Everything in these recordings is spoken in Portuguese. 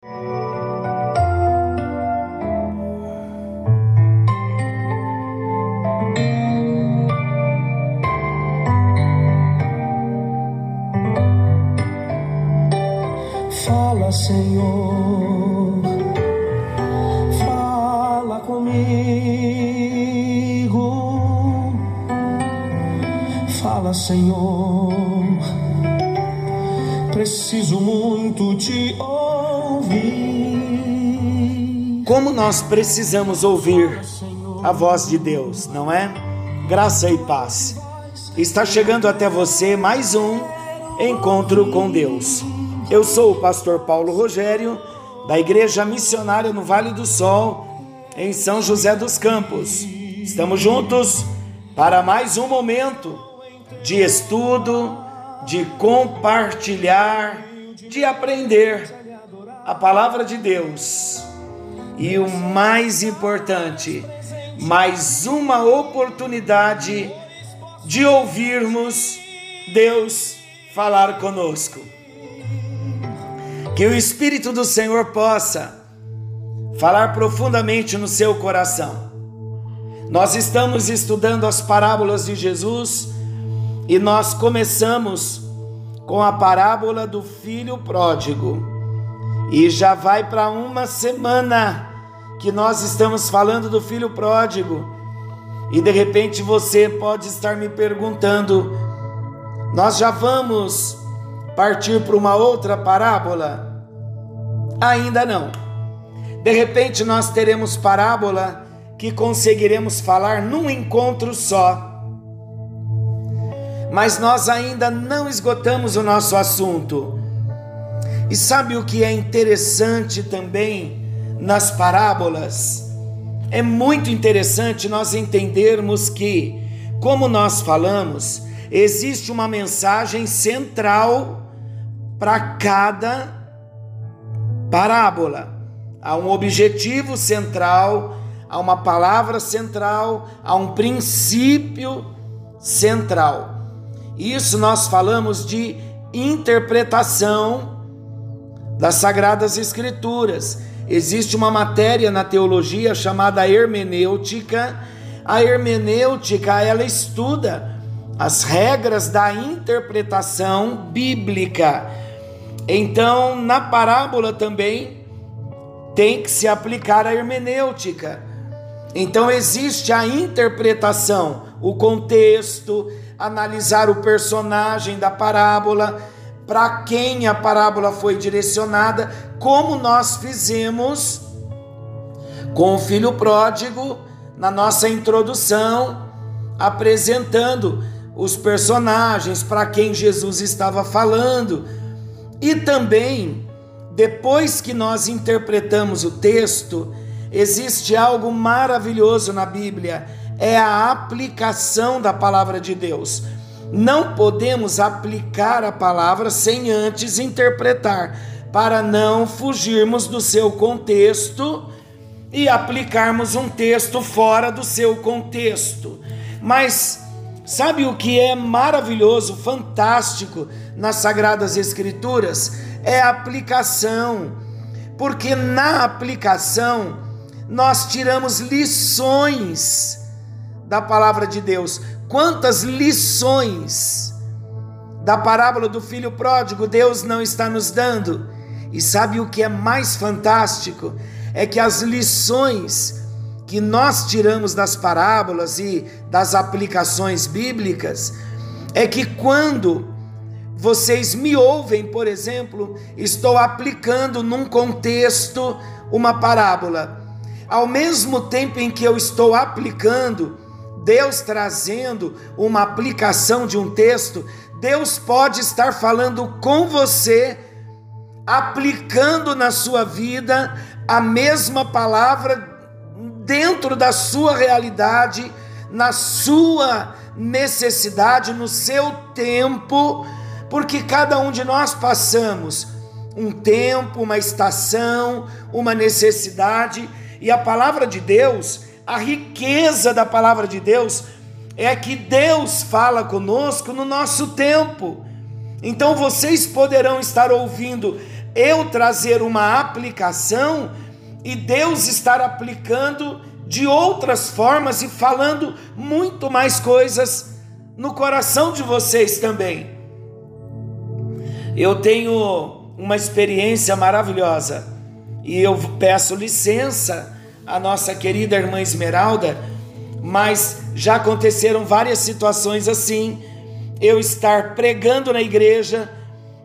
Fala, nós precisamos ouvir a voz de Deus, não é? Graça e paz. Está chegando até você mais um encontro com Deus. Eu sou o pastor Paulo Rogério, da Igreja Missionária no Vale do Sol, em São José dos Campos. Estamos juntos para mais um momento de estudo, de compartilhar, de aprender a palavra de Deus. E o mais importante, mais uma oportunidade de ouvirmos Deus falar conosco. Que o Espírito do Senhor possa falar profundamente no seu coração. Nós estamos estudando as parábolas de Jesus e nós começamos com a parábola do filho pródigo. E já vai para uma semana que nós estamos falando do filho pródigo. E de repente você pode estar me perguntando: nós já vamos partir para uma outra parábola? Ainda não. De repente nós teremos parábola que conseguiremos falar num encontro só. Mas nós ainda não esgotamos o nosso assunto. E sabe o que é interessante também nas parábolas? É muito interessante nós entendermos que, como nós falamos, existe uma mensagem central para cada parábola. Há um objetivo central, há uma palavra central, há um princípio central. Isso nós falamos de interpretação das Sagradas Escrituras. Existe uma matéria na teologia chamada hermenêutica. A hermenêutica, ela estuda as regras da interpretação bíblica. Então, na parábola também tem que se aplicar a hermenêutica. Então, existe a interpretação, o contexto, analisar o personagem da parábola, para quem a parábola foi direcionada, como nós fizemos com o filho pródigo na nossa introdução, apresentando os personagens para quem Jesus estava falando e também, depois que nós interpretamos o texto, existe algo maravilhoso na Bíblia, é a aplicação da palavra de Deus. Não podemos aplicar a palavra sem antes interpretar, para não fugirmos do seu contexto e aplicarmos um texto fora do seu contexto. Mas sabe o que é maravilhoso, fantástico nas Sagradas Escrituras é a aplicação, porque na aplicação nós tiramos lições da palavra de Deus. Quantas lições da parábola do filho pródigo Deus não está nos dando? E sabe o que é mais fantástico? É que as lições que nós tiramos das parábolas e das aplicações bíblicas é que quando vocês me ouvem, por exemplo, estou aplicando num contexto uma parábola. Ao mesmo tempo em que eu estou aplicando, Deus trazendo uma aplicação de um texto, Deus pode estar falando com você, aplicando na sua vida a mesma palavra dentro da sua realidade, na sua necessidade, no seu tempo porque cada um de nós passamos um tempo, uma estação, uma necessidade, e a palavra de Deus, a riqueza da palavra de Deus, é que Deus fala conosco no nosso tempo. Então vocês poderão estar ouvindo eu trazer uma aplicação e Deus estar aplicando de outras formas e falando muito mais coisas no coração de vocês também. Eu tenho uma experiência maravilhosa e eu peço licença à nossa querida irmã Esmeralda, mas já aconteceram várias situações assim. Eu estar pregando na igreja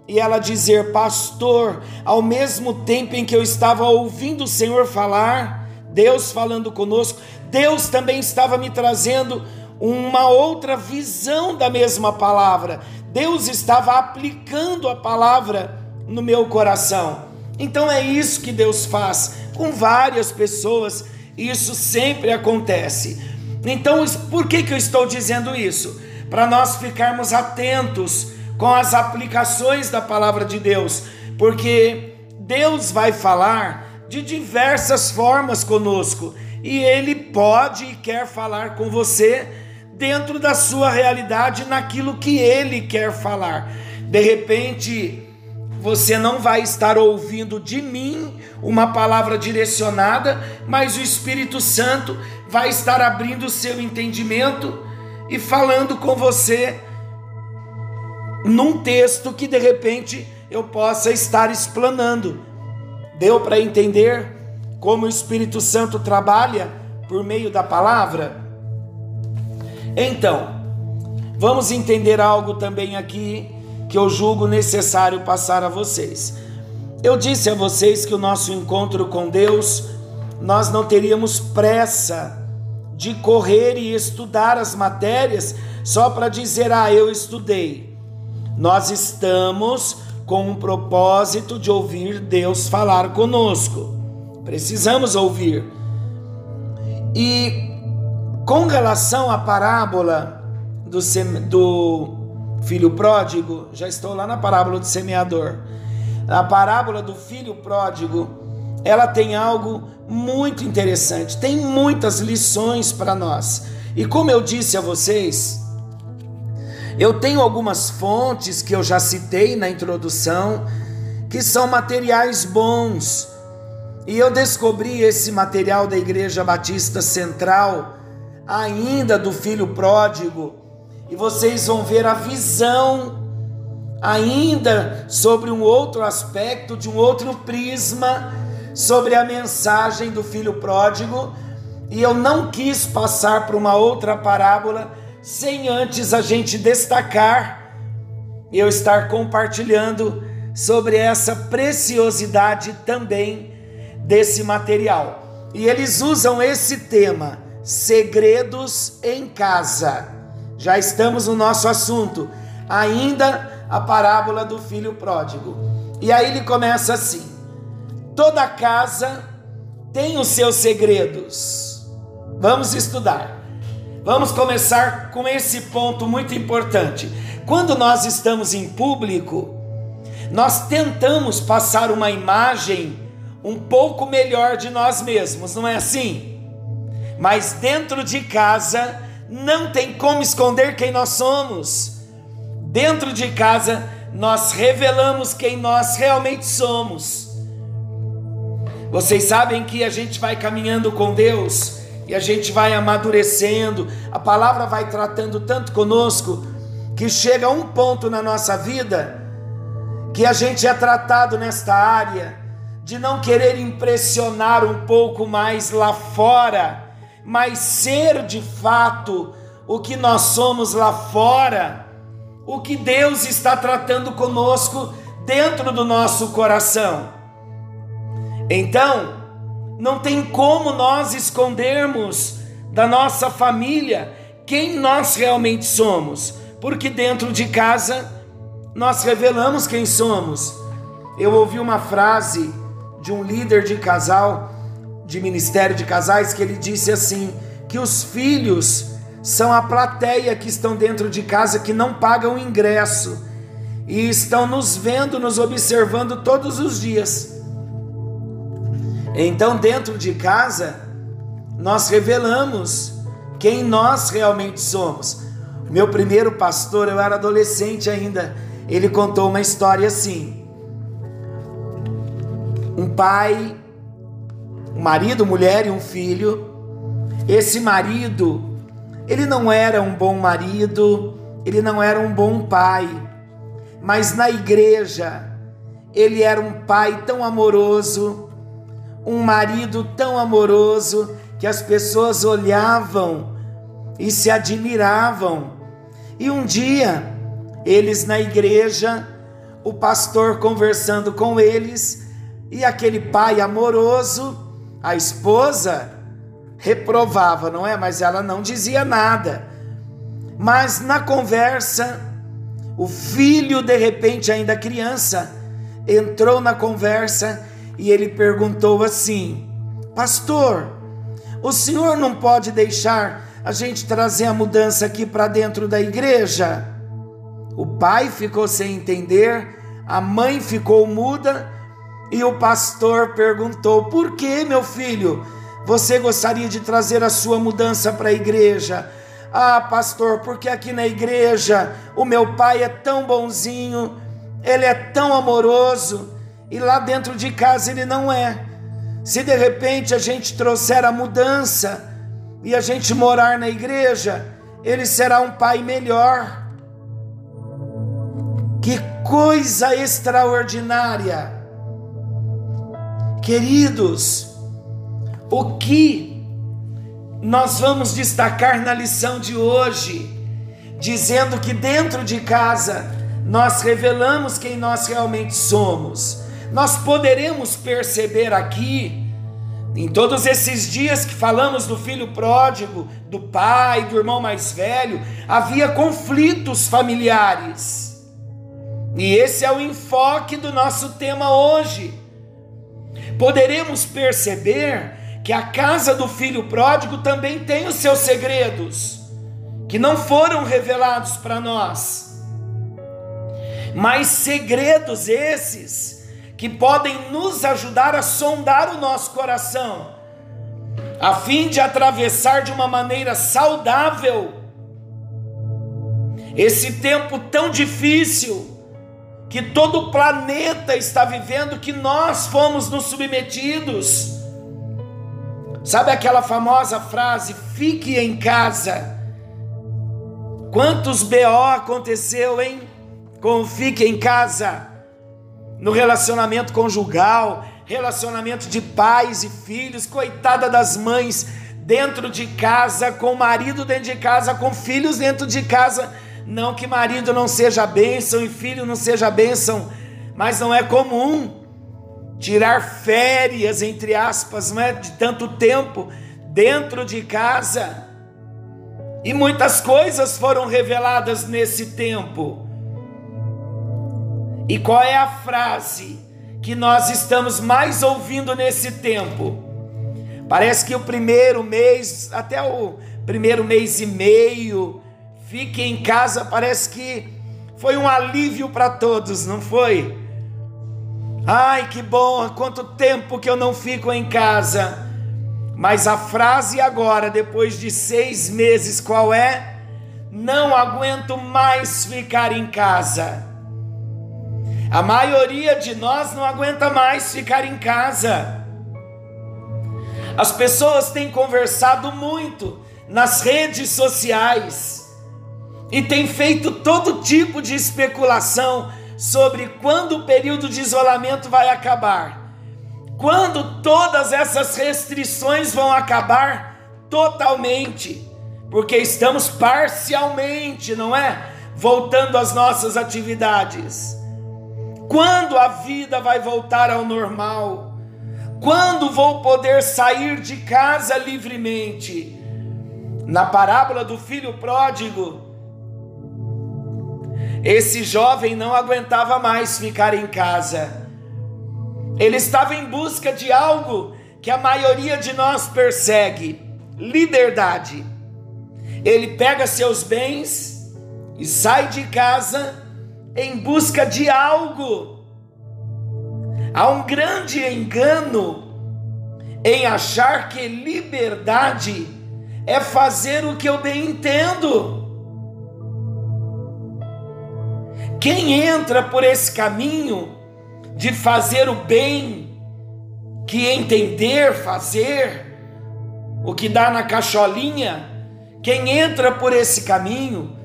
e ela dizer, pastor, ao mesmo tempo em que eu estava ouvindo o Senhor falar, Deus falando conosco, Deus também estava me trazendo uma outra visão da mesma palavra. Deus estava aplicando a palavra no meu coração. Então é isso que Deus faz com várias pessoas, isso sempre acontece. Então, por que, que eu estou dizendo isso? Para nós ficarmos atentos com as aplicações da palavra de Deus, porque Deus vai falar de diversas formas conosco e Ele pode e quer falar com você dentro da sua realidade, naquilo que Ele quer falar. De repente, você não vai estar ouvindo de mim uma palavra direcionada, mas o Espírito Santo vai estar abrindo o seu entendimento e falando com você num texto que de repente eu possa estar explanando. Deu para entender como o Espírito Santo trabalha por meio da palavra? Então, vamos entender algo também aqui que eu julgo necessário passar a vocês. Eu disse a vocês que o nosso encontro com Deus, nós não teríamos pressa de correr e estudar as matérias só para dizer, ah, eu estudei. Nós estamos com um propósito de ouvir Deus falar conosco. Precisamos ouvir. E com relação à parábola do, do filho pródigo, já estou lá na parábola do semeador. A parábola do filho pródigo, ela tem algo muito interessante, tem muitas lições para nós. E como eu disse a vocês, eu tenho algumas fontes que eu já citei na introdução, que são materiais bons. E eu descobri esse material da Igreja Batista Central, ainda do filho pródigo, e vocês vão ver a visão ainda sobre um outro aspecto, de um outro prisma, sobre a mensagem do filho pródigo, e eu não quis passar para uma outra parábola sem antes a gente destacar e eu estar compartilhando sobre essa preciosidade também desse material. E eles usam esse tema, segredos em casa. Já estamos no nosso assunto, ainda a parábola do filho pródigo. E aí ele começa assim: toda casa tem os seus segredos. Vamos estudar. Vamos começar com esse ponto muito importante. Quando nós estamos em público, nós tentamos passar uma imagem um pouco melhor de nós mesmos, não é assim? Mas dentro de casa não tem como esconder quem nós somos. Dentro de casa nós revelamos quem nós realmente somos. Vocês sabem que a gente vai caminhando com Deus e a gente vai amadurecendo, a palavra vai tratando tanto conosco, que chega um ponto na nossa vida que a gente é tratado nesta área de não querer impressionar um pouco mais lá fora, mas ser de fato o que nós somos lá fora, o que Deus está tratando conosco dentro do nosso coração. Então, não tem como nós escondermos da nossa família quem nós realmente somos, porque dentro de casa nós revelamos quem somos. Eu ouvi uma frase de um líder de casal, de ministério de casais, que ele disse assim: que os filhos são a plateia que estão dentro de casa que não pagam ingresso e estão nos vendo, nos observando todos os dias. Então, dentro de casa, nós revelamos quem nós realmente somos. Meu primeiro pastor, eu era adolescente ainda, ele contou uma história assim. um pai, um marido, mulher e um filho. Esse marido, ele não era um bom marido, ele não era um bom pai, mas na igreja ele era um pai tão amoroso, um marido tão amoroso que as pessoas olhavam e se admiravam. E um dia, eles na igreja, o pastor conversando com eles, e aquele pai amoroso, a esposa reprovava, não é? Mas ela não dizia nada. Mas na conversa, o filho, de repente, ainda criança, entrou na conversa e ele perguntou assim: Pastor, o senhor não pode deixar a gente trazer a mudança aqui para dentro da igreja? O pai ficou sem entender, a mãe ficou muda e o pastor perguntou: Por que, meu filho, você gostaria de trazer a sua mudança para a igreja? Ah, pastor, porque aqui na igreja o meu pai é tão bonzinho, ele é tão amoroso e lá dentro de casa ele não é. Se de repente a gente trouxer a mudança e a gente morar na igreja, ele será um pai melhor. Que coisa extraordinária! Queridos, o que nós vamos destacar na lição de hoje, dizendo que dentro de casa nós revelamos quem nós realmente somos. Nós poderemos perceber aqui, em todos esses dias que falamos do filho pródigo, do pai, do irmão mais velho, havia conflitos familiares. E esse é o enfoque do nosso tema hoje. Poderemos perceber que a casa do filho pródigo também tem os seus segredos, que não foram revelados para nós, mas segredos esses que podem nos ajudar a sondar o nosso coração, a fim de atravessar de uma maneira saudável esse tempo tão difícil que todo o planeta está vivendo, que nós fomos nos submetidos Sabe aquela famosa frase, fique em casa? Quantos BO aconteceu, hein? Com fique em casa, no relacionamento conjugal, relacionamento de pais e filhos, coitada das mães dentro de casa, com marido dentro de casa, com filhos dentro de casa. Não que marido não seja bênção e filho não seja bênção, mas não é comum tirar férias, entre aspas, não é? de tanto tempo dentro de casa. E muitas coisas foram reveladas nesse tempo. E qual é a frase que nós estamos mais ouvindo nesse tempo? Parece que o primeiro mês, até o primeiro mês e meio, fique em casa, parece que foi um alívio para todos, não foi? Ai, que bom, quanto tempo que eu não fico em casa. Mas a frase agora, depois de seis meses, qual é? Não aguento mais ficar em casa. A maioria de nós não aguenta mais ficar em casa. As pessoas têm conversado muito nas redes sociais e têm feito todo tipo de especulação sobre quando o período de isolamento vai acabar. Quando todas essas restrições vão acabar totalmente, porque estamos parcialmente, não é? Voltando às nossas atividades. Quando a vida vai voltar ao normal? Quando vou poder sair de casa livremente? Na parábola do filho pródigo, esse jovem não aguentava mais ficar em casa. Ele estava em busca de algo que a maioria de nós persegue: liberdade. Ele pega seus bens e sai de casa em busca de algo. Há um grande engano em achar que liberdade é fazer o que eu bem entendo. Quem entra por esse caminho de fazer o bem que entender, fazer o que dá na cacholinha, quem entra por esse caminho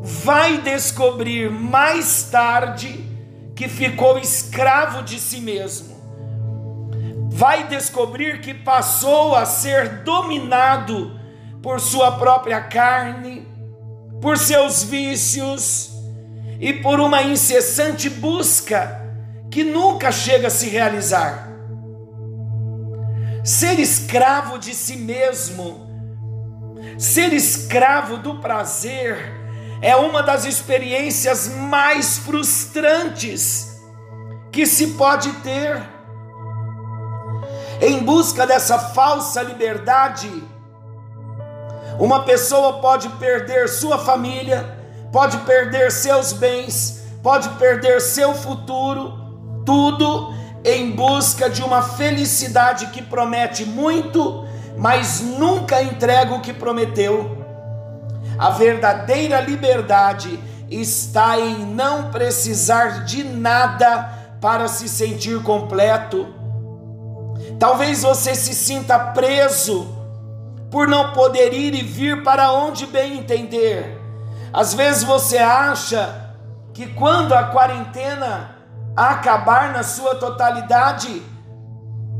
vai descobrir mais tarde que ficou escravo de si mesmo. Vai descobrir que passou a ser dominado por sua própria carne, por seus vícios e por uma incessante busca que nunca chega a se realizar. Ser escravo de si mesmo, ser escravo do prazer, é uma das experiências mais frustrantes que se pode ter. Em busca dessa falsa liberdade, uma pessoa pode perder sua família, pode perder seus bens, pode perder seu futuro, tudo em busca de uma felicidade que promete muito, mas nunca entrega o que prometeu. A verdadeira liberdade está em não precisar de nada para se sentir completo. Talvez você se sinta preso por não poder ir e vir para onde bem entender. Às vezes você acha que quando a quarentena acabar na sua totalidade,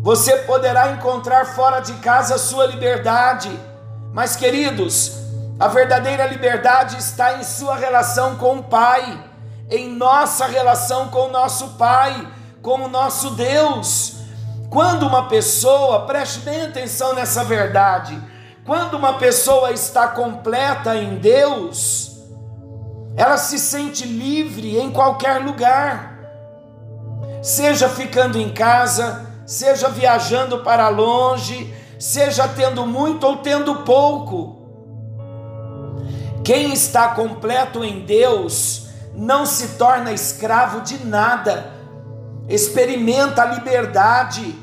você poderá encontrar fora de casa a sua liberdade. Mas, queridos, a verdadeira liberdade está em sua relação com o Pai, em nossa relação com o nosso Pai, com o nosso Deus. Quando uma pessoa, preste bem atenção nessa verdade, quando uma pessoa está completa em Deus, ela se sente livre em qualquer lugar, seja ficando em casa, seja viajando para longe, seja tendo muito ou tendo pouco. Quem está completo em Deus não se torna escravo de nada, experimenta a liberdade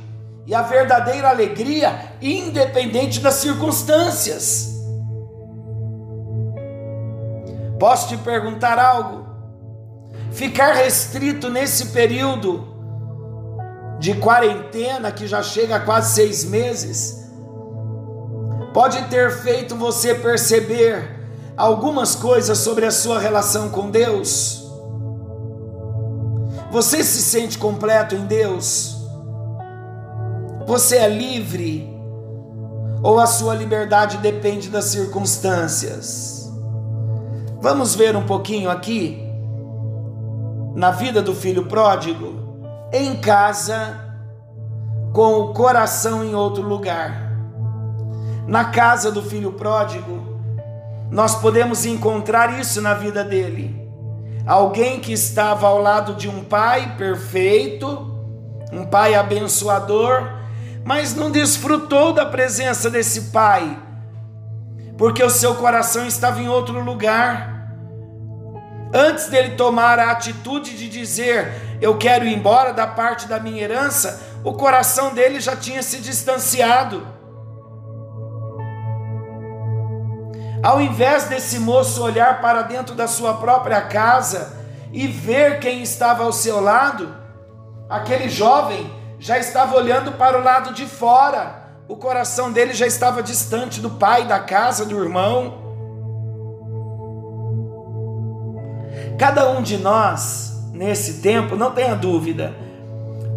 e a verdadeira alegria, independente das circunstâncias. Posso te perguntar algo? Ficar restrito nesse período de quarentena, que já chega a quase seis meses, pode ter feito você perceber algumas coisas sobre a sua relação com Deus? Você se sente completo em Deus? Você é livre? Ou a sua liberdade depende das circunstâncias? Vamos ver um pouquinho aqui na vida do filho pródigo, em casa, com o coração em outro lugar. Na casa do filho pródigo, nós podemos encontrar isso na vida dele. Alguém que estava ao lado de um pai perfeito, um pai abençoador, mas não desfrutou da presença desse pai, porque o seu coração estava em outro lugar. Antes dele tomar a atitude de dizer, eu quero ir embora da parte da minha herança, o coração dele já tinha se distanciado. Ao invés desse moço olhar para dentro da sua própria casa e ver quem estava ao seu lado, aquele jovem já estava olhando para o lado de fora. O coração dele já estava distante do pai, da casa, do irmão. Cada um de nós, nesse tempo, não tenha dúvida,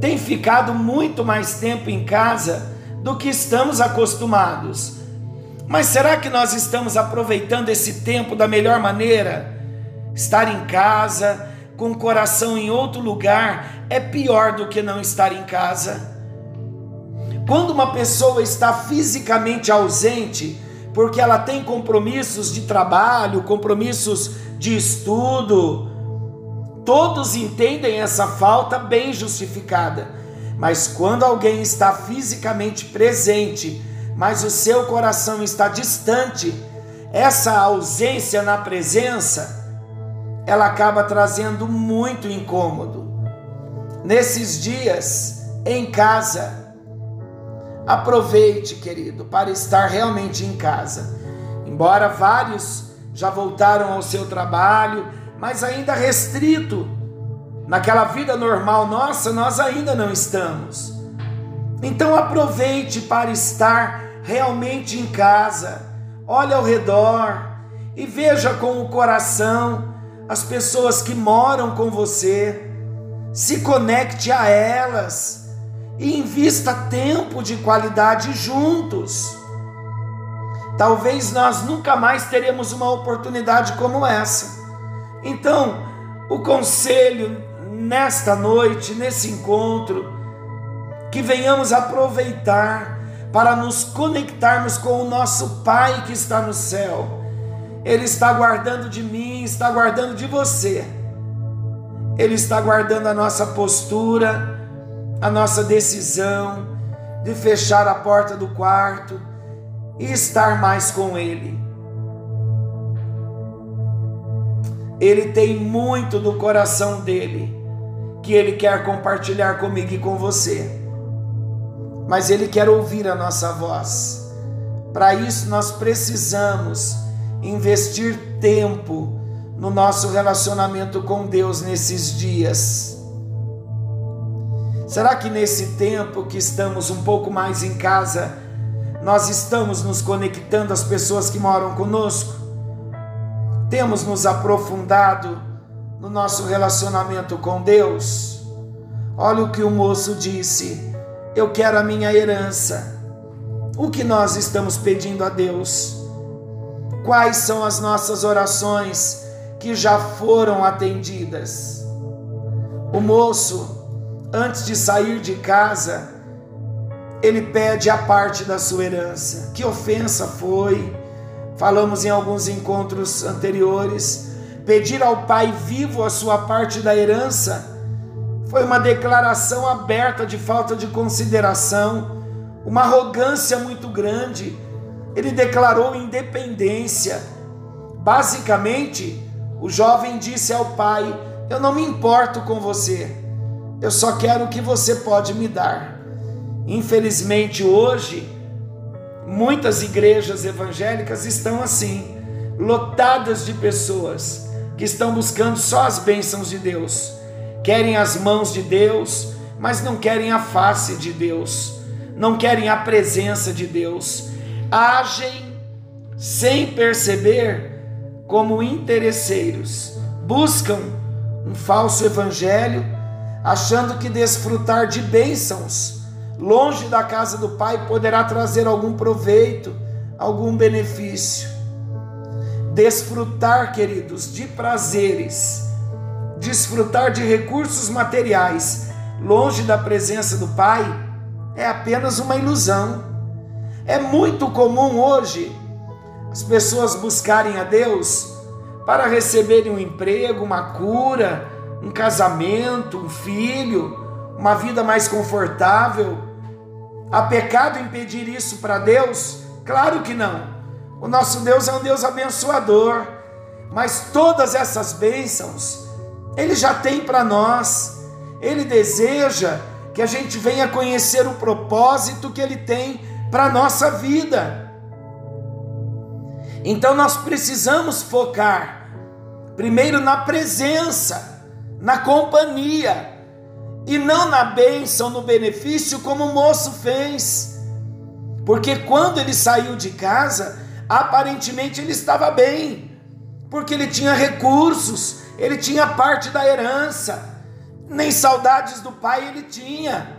tem ficado muito mais tempo em casa do que estamos acostumados. Mas será que nós estamos aproveitando esse tempo da melhor maneira? Estar em casa, com o coração em outro lugar, é pior do que não estar em casa. Quando uma pessoa está fisicamente ausente, porque ela tem compromissos de trabalho, compromissos de estudo, todos entendem essa falta bem justificada. Mas quando alguém está fisicamente presente, mas o seu coração está distante, essa ausência na presença, ela acaba trazendo muito incômodo. Nesses dias, em casa, aproveite, querido, para estar realmente em casa. Embora vários já voltaram ao seu trabalho, mas ainda restrito naquela vida normal nossa, nós ainda não estamos. Então aproveite para estar realmente em casa. Olhe ao redor e veja com o coração as pessoas que moram com você. Se conecte a elas e invista tempo de qualidade juntos. Talvez nós nunca mais teremos uma oportunidade como essa. Então, o conselho nesta noite, nesse encontro, que venhamos aproveitar para nos conectarmos com o nosso Pai que está no céu. Ele está guardando de mim, está guardando de você. Ele está guardando a nossa postura, a nossa decisão de fechar a porta do quarto e estar mais com Ele. Ele tem muito do coração dele que ele quer compartilhar comigo e com você. Mas ele quer ouvir a nossa voz. Para isso nós precisamos investir tempo no nosso relacionamento com Deus nesses dias. Será que nesse tempo que estamos um pouco mais em casa, nós estamos nos conectando às pessoas que moram conosco? Temos nos aprofundado no nosso relacionamento com Deus? Olha o que o moço disse: Eu quero a minha herança. O que nós estamos pedindo a Deus? Quais são as nossas orações que já foram atendidas? O moço, antes de sair de casa, ele pede a parte da sua herança. Que ofensa foi! Falamos em alguns encontros anteriores. Pedir ao pai vivo a sua parte da herança foi uma declaração aberta de falta de consideração, uma arrogância muito grande. Ele declarou independência. Basicamente, o jovem disse ao pai: Eu não me importo com você, eu só quero o que você pode me dar. Infelizmente, hoje, muitas igrejas evangélicas estão assim, lotadas de pessoas que estão buscando só as bênçãos de Deus, querem as mãos de Deus, mas não querem a face de Deus, não querem a presença de Deus, agem sem perceber como interesseiros, buscam um falso evangelho, achando que desfrutar de bênçãos longe da casa do Pai, poderá trazer algum proveito, algum benefício. Desfrutar, queridos, de prazeres, desfrutar de recursos materiais, longe da presença do Pai, é apenas uma ilusão. É muito comum hoje as pessoas buscarem a Deus para receberem um emprego, uma cura, um casamento, um filho, uma vida mais confortável. Há pecado em pedir isso para Deus? Claro que não. O nosso Deus é um Deus abençoador, mas todas essas bênçãos Ele já tem para nós. Ele deseja que a gente venha conhecer o propósito que Ele tem para a nossa vida. Então nós precisamos focar primeiro na presença, na companhia e não na bênção, no benefício, como o moço fez. Porque quando ele saiu de casa, aparentemente ele estava bem, porque ele tinha recursos, ele tinha parte da herança, nem saudades do pai ele tinha,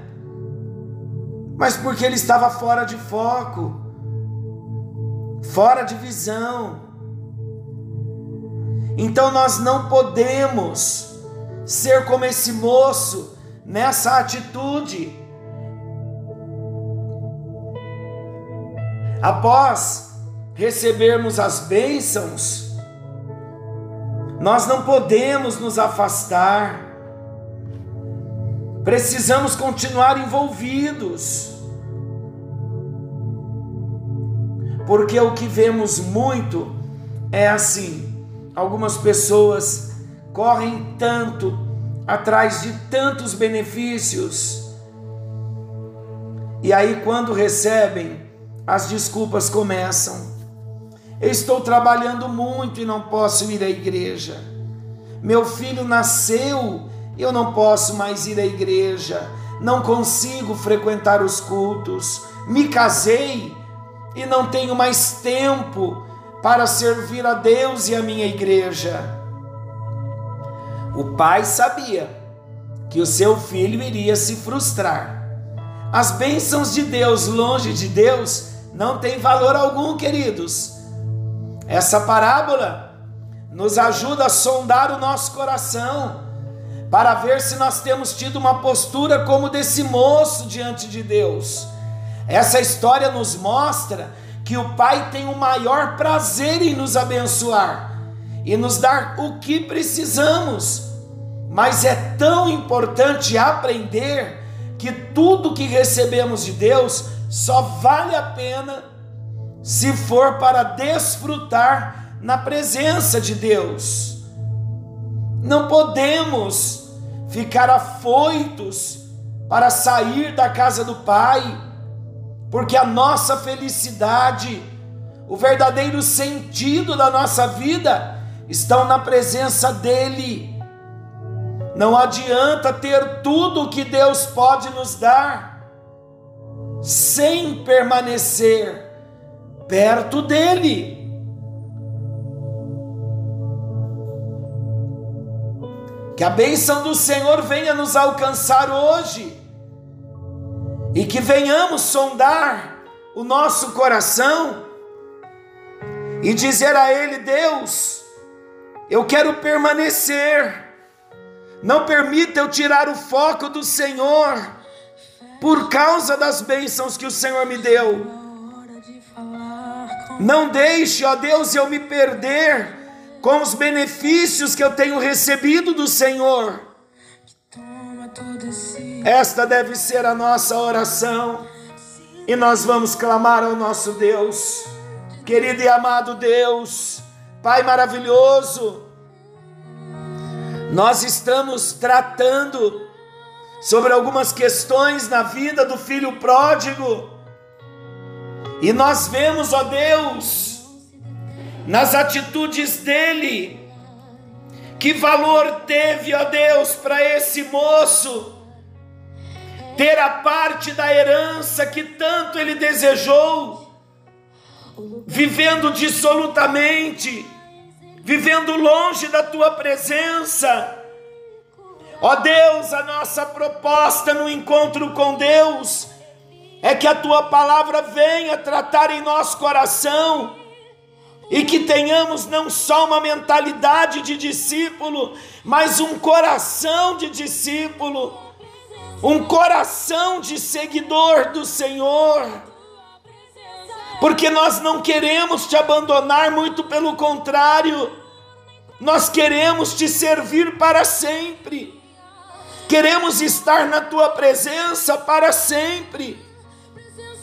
mas porque ele estava fora de foco, fora de visão. Então nós não podemos ser como esse moço nessa atitude. Após recebermos as bênçãos, nós não podemos nos afastar, precisamos continuar envolvidos, porque o que vemos muito é assim: algumas pessoas correm tanto atrás de tantos benefícios. E aí, quando recebem, as desculpas começam. Eu estou trabalhando muito e não posso ir à igreja. Meu filho nasceu, eu não posso mais ir à igreja. não consigo frequentar os cultos, me casei e não tenho mais tempo para servir a Deus e a minha igreja. O pai sabia que o seu filho iria se frustrar. As bênçãos de Deus longe de Deus não têm valor algum, queridos. Essa parábola nos ajuda a sondar o nosso coração para ver se nós temos tido uma postura como desse moço diante de Deus. Essa história nos mostra que o Pai tem o maior prazer em nos abençoar e nos dar o que precisamos. Mas é tão importante aprender que tudo que recebemos de Deus só vale a pena se for para desfrutar na presença de Deus. Não podemos ficar afoitos para sair da casa do Pai, porque a nossa felicidade, o verdadeiro sentido da nossa vida estão na presença dEle. Não adianta ter tudo o que Deus pode nos dar sem permanecer perto dEle. Que a bênção do Senhor venha nos alcançar hoje e que venhamos sondar o nosso coração e dizer a Ele: Deus, eu quero permanecer, não permita eu tirar o foco do Senhor por causa das bênçãos que o Senhor me deu. Não deixe, ó Deus, eu me perder com os benefícios que eu tenho recebido do Senhor. Esta deve ser a nossa oração e nós vamos clamar ao nosso Deus, querido e amado Deus, Pai maravilhoso. Nós estamos tratando sobre algumas questões na vida do filho pródigo, e nós vemos, ó Deus, nas atitudes dele. Que valor teve, ó Deus, para esse moço ter a parte da herança que tanto ele desejou, vivendo dissolutamente, vivendo longe da tua presença. Ó Deus, a nossa proposta no encontro com Deus é que a tua palavra venha tratar em nosso coração e que tenhamos não só uma mentalidade de discípulo, mas um coração de discípulo, um coração de seguidor do Senhor. Porque nós não queremos te abandonar, muito pelo contrário, nós queremos te servir para sempre, queremos estar na tua presença para sempre.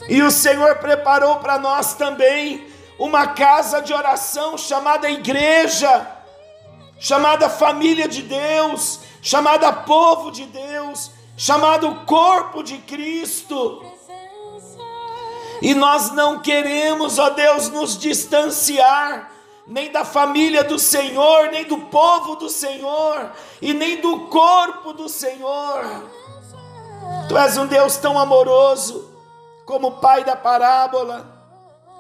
E o Senhor preparou para nós também uma casa de oração chamada igreja, chamada família de Deus, chamada povo de Deus, chamado corpo de Cristo. E nós não queremos, ó Deus, nos distanciar nem da família do Senhor, nem do povo do Senhor, e nem do corpo do Senhor. Tu és um Deus tão amoroso, como o pai da parábola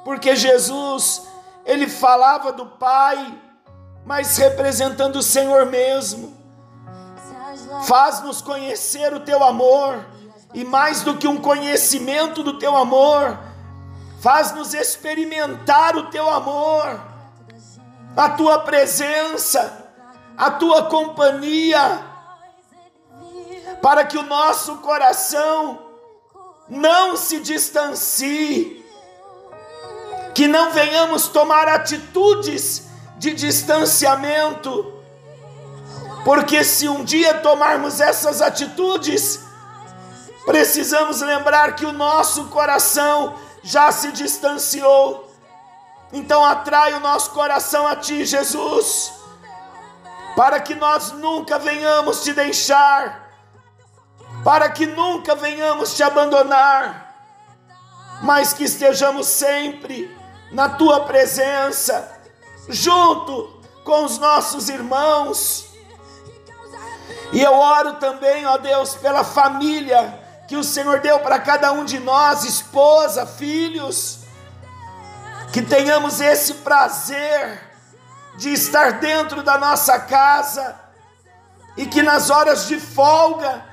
porque Jesus, ele falava do Pai, mas representando o Senhor mesmo. Faz-nos conhecer o teu amor, e mais do que um conhecimento do teu amor, faz-nos experimentar o teu amor, a tua presença, a tua companhia, para que o nosso coração não se distancie que não venhamos tomar atitudes de distanciamento, porque se um dia tomarmos essas atitudes, precisamos lembrar que o nosso coração já se distanciou. Então atrai o nosso coração a Ti, Jesus, para que nós nunca venhamos te deixar, para que nunca venhamos te abandonar, mas que estejamos sempre na tua presença, junto com os nossos irmãos. E eu oro também, ó Deus, pela família que o Senhor deu para cada um de nós, esposa, filhos, que tenhamos esse prazer de estar dentro da nossa casa. E que nas horas de folga,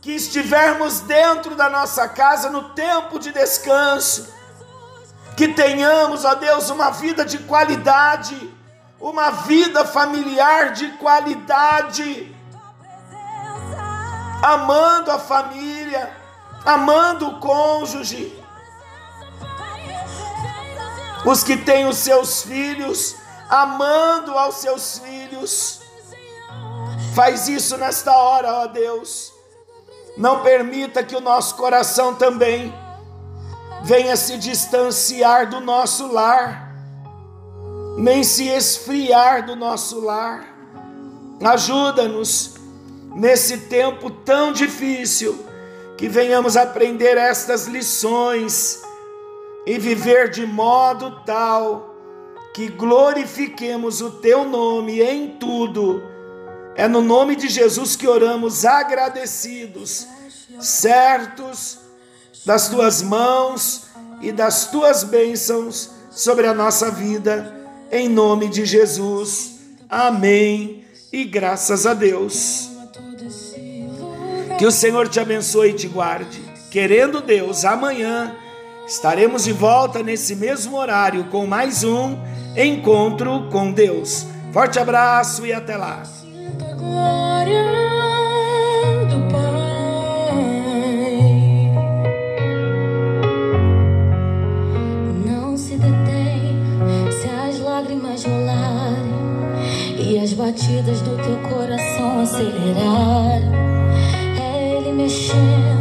que estivermos dentro da nossa casa no tempo de descanso, que tenhamos, ó Deus, uma vida de qualidade, uma vida familiar de qualidade, amando a família, amando o cônjuge, os que têm os seus filhos, amando aos seus filhos. Faz isso nesta hora, ó Deus. Não permita que o nosso coração também venha se distanciar do nosso lar, nem se esfriar do nosso lar. Ajuda-nos nesse tempo tão difícil, que venhamos aprender estas lições e viver de modo tal que glorifiquemos o teu nome em tudo. É no nome de Jesus que oramos agradecidos, certos das tuas mãos e das tuas bênçãos sobre a nossa vida, em nome de Jesus. Amém. E graças a Deus. Que o Senhor te abençoe e te guarde. Querendo Deus, amanhã estaremos de volta nesse mesmo horário com mais um encontro com Deus. Forte abraço e até lá. batidas do teu coração acelerar. É Ele mexendo